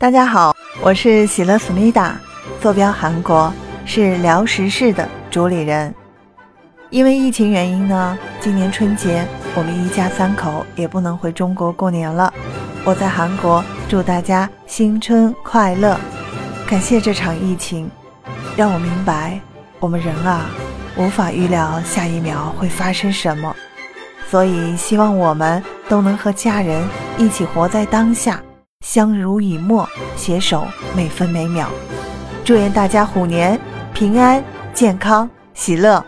大家好，我是喜乐思密达，坐标韩国，是辽石市的主理人。因为疫情原因呢，今年春节我们一家三口也不能回中国过年了。我在韩国祝大家新春快乐！感谢这场疫情，让我明白我们人啊，无法预料下一秒会发生什么，所以希望我们都能和家人一起活在当下。相濡以沫，携手每分每秒。祝愿大家虎年平安、健康、喜乐。